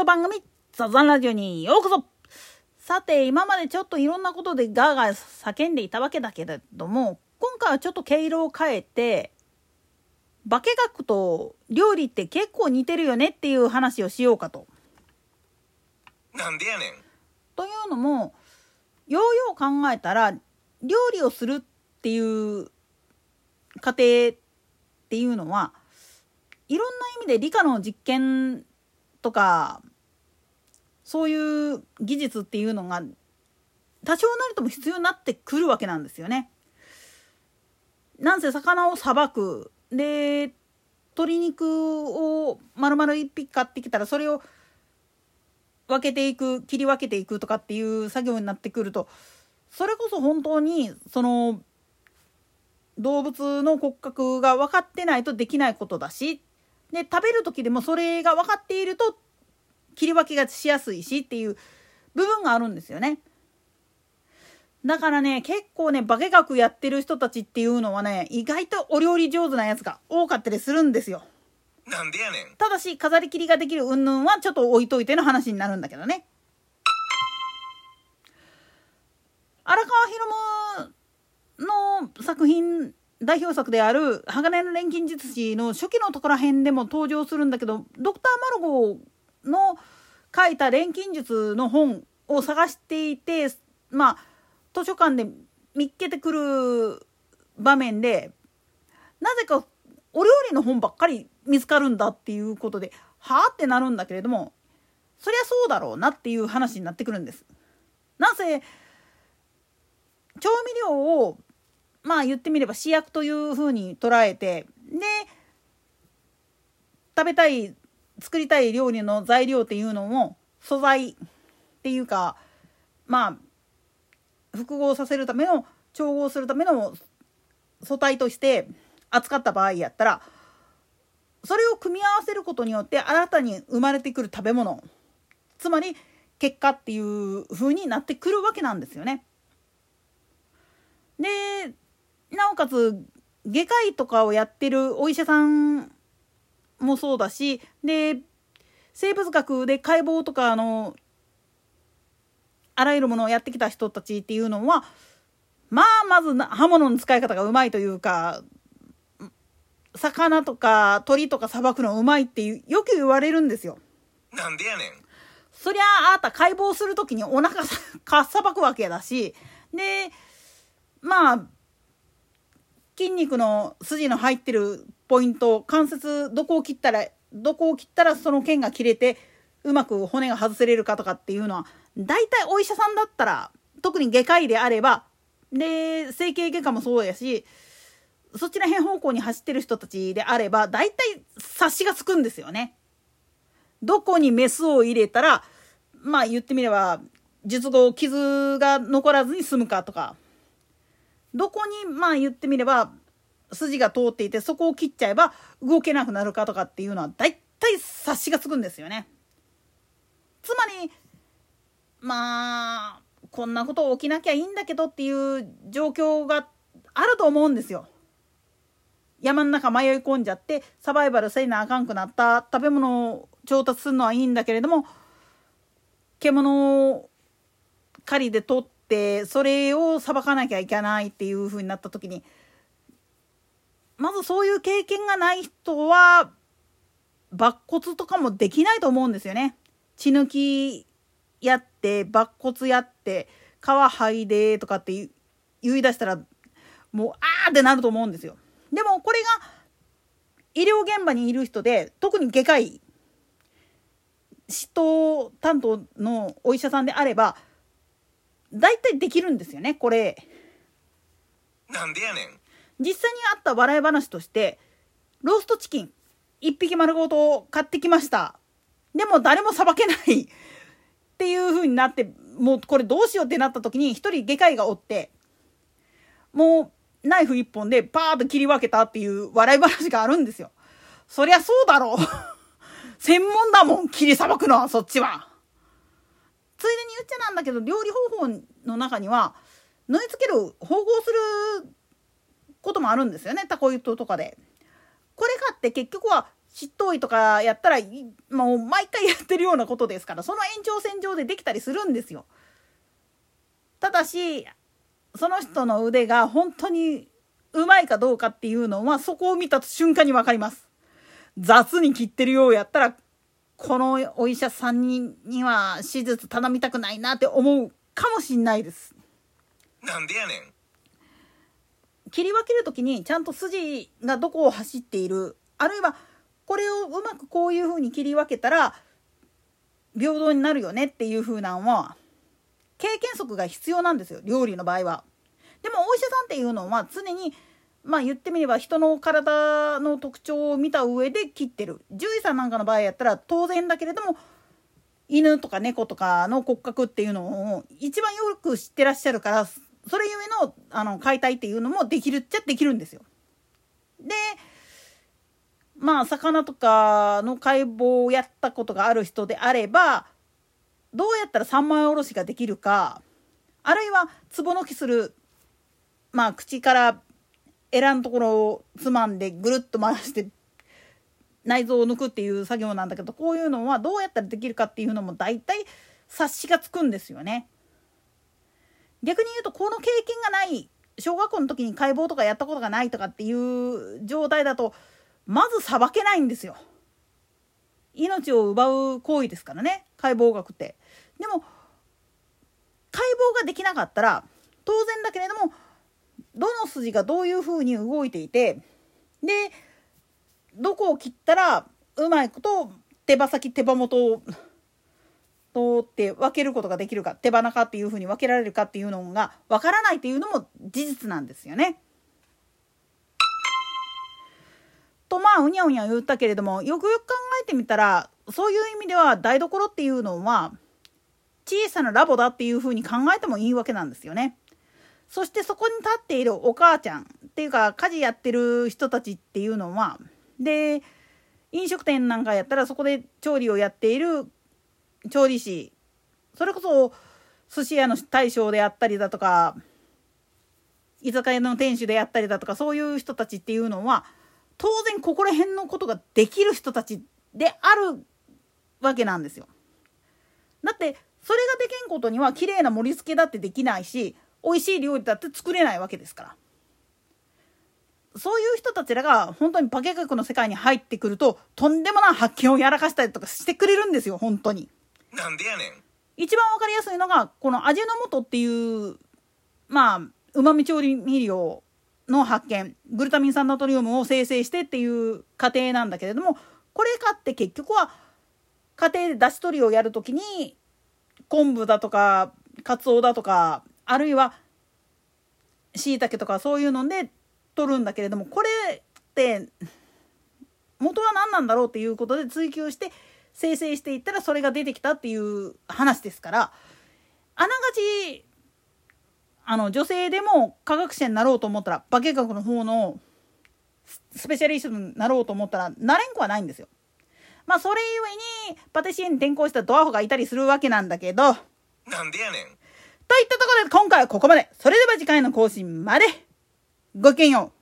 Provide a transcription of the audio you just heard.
ト番組、ザザンラジオにようこそさて、今までちょっといろんなことでガーガー叫んでいたわけだけれども、今回はちょっと毛色を変えて、化学と料理って結構似てるよねっていう話をしようかと。なんでやねん。というのも、ようよう考えたら、料理をするっていう過程っていうのは、いろんな意味で理科の実験とかそういう技術っていうのが多少なりとも必要になってくるわけなんですよね。なんせ魚をさばくで鶏肉を丸々1匹買ってきたらそれを分けていく切り分けていくとかっていう作業になってくるとそれこそ本当にその動物の骨格が分かってないとできないことだしで食べる時でもそれが分かっていると切り分けがしやすいしっていう部分があるんですよね。だからね結構ね化学やってる人たちっていうのはね意外とお料理上手なやつが多かったりするんですよ。なんでやねん。ただし飾り切りができる云々はちょっと置いといての話になるんだけどね。荒川博夢の作品代表作である「鋼の錬金術師」の初期のところら辺でも登場するんだけどドクター・マルゴの書いた錬金術の本を探していてまあ図書館で見っけてくる場面でなぜかお料理の本ばっかり見つかるんだっていうことではあってなるんだけれどもそりゃそうだろうなっていう話になってくるんです。なぜ調味料をまあ言ってみれば主役というふうに捉えてで食べたい作りたい料理の材料っていうのも素材っていうかまあ複合させるための調合するための素体として扱った場合やったらそれを組み合わせることによって新たに生まれてくる食べ物つまり結果っていう風になってくるわけなんですよね。でなおかつ外科医とかをやってるお医者さんもそうだしで生物学で解剖とかのあらゆるものをやってきた人たちっていうのはまあまず刃物の使い方がうまいというか魚とか鳥とかさばくのうまいっていうよく言われるんですよ。なんでやねん。そりゃああた解剖する時にお腹かっさばくわけだしでまあ筋肉の筋の入ってるポイント関節どこを切ったらどこを切ったらその腱が切れてうまく骨が外せれるかとかっていうのは大体お医者さんだったら特に外科医であればで整形外科もそうやしそちら辺方向に走ってる人たちであれば大体察しがつくんですよね。どこにメスを入れたらまあ言ってみれば術後傷が残らずに済むかとかどこにまあ言ってみれば筋が通っていてそこを切っちゃえば動けなくなるかとかっていうのは大体察しがつくんですよね。つまりまあこんなこと起きなきゃいいんだけどっていう状況があると思うんですよ。山の中迷い込んじゃってサバイバルせいなあかんくなった食べ物を調達するのはいいんだけれども獣を狩りで取ってそれを裁かなきゃいけないっていう風になった時にまずそういう経験がない人は抜骨とかもできないと思うんですよね。血抜きやって抜骨やって皮剥いでとかって言い出したらもうあーってなると思うんですよ。でもこれが医療現場にいる人で特に外科医執刀担当のお医者さんであれば大体できるんですよねこれ。なんでやねん。実際にあった笑い話としてローストチキン1匹丸ごと買ってきましたでも誰もさばけないっていう風になってもうこれどうしようってなった時に一人外科医がおってもうナイフ1本でパーッと切り分けたっていう笑い話があるんですよ。そりゃそうだろう専門だもん切りさばくのはそっちは。ついでに言っちゃなんだけど料理方法の中には縫い付ける縫合することもあるんですよねタコ糸とかで。これかって結局は執刀医とかやったらもう毎回やってるようなことですからその延長線上でできたりするんですよ。ただしその人の腕が本当にうまいかどうかっていうのはそこを見た瞬間に分かります。雑に切ってるようやったらこのお医者さんにには手術頼みたくないなって思うかもしんないです。なんでやねん。切り分ける時にちゃんと筋がどこを走っているあるいはこれをうまくこういうふうに切り分けたら平等になるよねっていうふうなのは経験則が必要なんですよ料理の場合は。でもお医者さんっていうのは常にまあ言ってみれば人の体の特徴を見た上で切ってる獣医さんなんかの場合やったら当然だけれども犬とか猫とかの骨格っていうのを一番よく知ってらっしゃるからそれゆえのあの解体っていうのもできるっちゃできるんですよ。でまあ魚とかの解剖をやったことがある人であればどうやったら三枚おろしができるかあるいは壺のきするまあ口からエラのところをつまんでぐるっと回して内臓を抜くっていう作業なんだけどこういうのはどうやったらできるかっていうのも大体察しがつくんですよね。逆に言うとこの経験がない小学校の時に解剖とかやったことがないとかっていう状態だとまずさばけないんですよ。命を奪う行為ですからね解剖学って。でも解剖ができなかったら当然だけれどもどの筋がどういうふうに動いていてでどこを切ったらうまいこと手羽先手羽元を通って分けることができるか手羽中っていうふうに分けられるかっていうのが分からないっていうのも事実なんですよね。とまあうにゃうにゃ言ったけれどもよくよく考えてみたらそういう意味では台所っていうのは小さなラボだっていうふうに考えてもいいわけなんですよね。そしてそこに立っているお母ちゃんっていうか家事やってる人たちっていうのはで飲食店なんかやったらそこで調理をやっている調理師それこそ寿司屋の大将であったりだとか居酒屋の店主であったりだとかそういう人たちっていうのは当然ここら辺のことができる人たちであるわけなんですよ。だってそれができんことには綺麗な盛り付けだってできないし美味しい料理だって作れないわけですから。そういう人たちらが本当に化学の世界に入ってくるととんでもない発見をやらかしたりとかしてくれるんですよ本当に。なんでやねん。一番わかりやすいのがこの味の素っていうまあうまみ調理料の発見グルタミン酸ナトリウムを生成してっていう過程なんだけれどもこれかって結局は家庭でだし取りをやる時に昆布だとかかつおだとかあるいはしいたけとかそういうので取るんだけれどもこれって元は何なんだろうっていうことで追求して生成していったらそれが出てきたっていう話ですからあながちあの女性でも科学者になろうと思ったら化学の方のスペシャリストになろうと思ったらなれんくはないんですよ。まあそれゆえにパティシエに転校したドアホがいたりするわけなんだけど。なんでやねん。といったところで今回はここまで。それでは次回の更新まで。ごきげんよう。